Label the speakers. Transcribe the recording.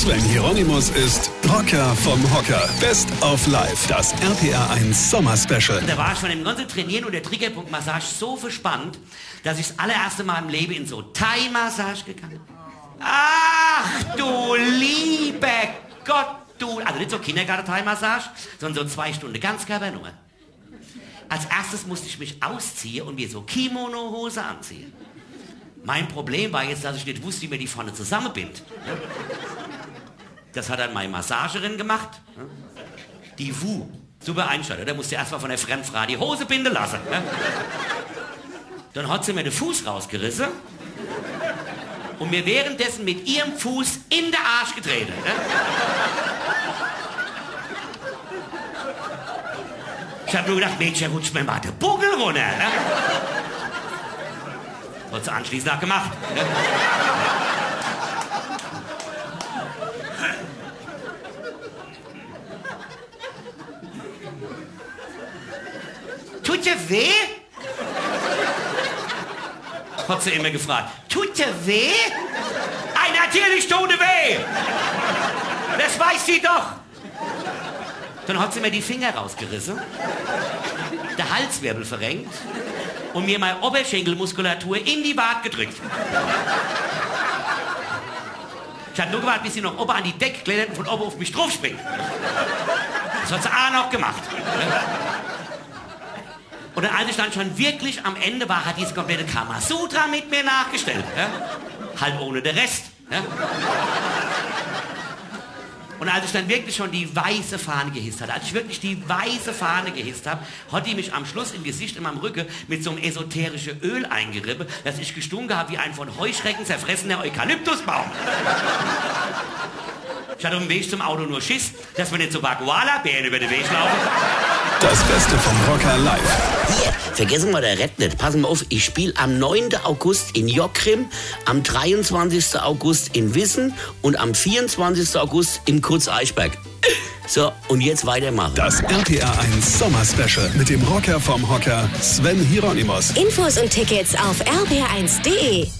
Speaker 1: Sven Hieronymus ist Rocker vom Hocker. Best of Life, das RPR1 Sommer Special.
Speaker 2: Da war ich von dem ganzen Trainieren und der Triggerpunktmassage so verspannt, dass ich das allererste Mal im Leben in so Thai-Massage gegangen bin. Ach du lieber Gott, du. Also nicht so Kindergarten-Thai-Massage, sondern so zwei Stunden Ganzkörpernummer. Als erstes musste ich mich ausziehen und mir so Kimono-Hose anziehen. Mein Problem war jetzt, dass ich nicht wusste, wie mir die vorne zusammenbindet. Das hat dann meine Massagerin gemacht. Die Wu. Super Einstellung. Da musste erst mal von der Fremdfrau die Hose binden lassen. Dann hat sie mir den Fuß rausgerissen und mir währenddessen mit ihrem Fuß in den Arsch getreten. Ich habe nur gedacht, Mädchen, rutscht mir mal der Buckel runter. Hat sie anschließend auch gemacht. Tut dir weh? Hat sie immer gefragt. Tut dir weh? Ein natürlich tut weh. Das weiß sie doch. Dann hat sie mir die Finger rausgerissen, der Halswirbel verrenkt und mir meine Oberschenkelmuskulatur in die Wade gedrückt. Ich habe nur gewartet, bis sie noch oben an die Decke klettert und von oben auf mich drauf springt. Das hat sie auch noch gemacht. Und als ich dann schon wirklich am Ende war, hat diese komplette Kamasutra mit mir nachgestellt. Ja? Halt ohne den Rest. Ja? Und als ich dann wirklich schon die weiße Fahne gehisst hatte, als ich wirklich die weiße Fahne gehisst habe, hat die mich am Schluss im Gesicht in meinem Rücken mit so einem esoterischen Öl eingerieben, dass ich gestunken habe wie ein von Heuschrecken zerfressener Eukalyptusbaum. Ich hatte auf dem Weg zum Auto nur Schiss, dass wir nicht so Baguala-Bären über den Weg laufen.
Speaker 1: Das Beste vom Rocker live.
Speaker 2: Hier, vergessen wir der Red nicht. Passen wir auf, ich spiele am 9. August in Jockrim, am 23. August in Wissen und am 24. August im Kurz-Eichberg. So, und jetzt weitermachen.
Speaker 1: Das RPR1 Sommer Special mit dem Rocker vom Hocker Sven Hieronymus.
Speaker 3: Infos und Tickets auf rb1.de.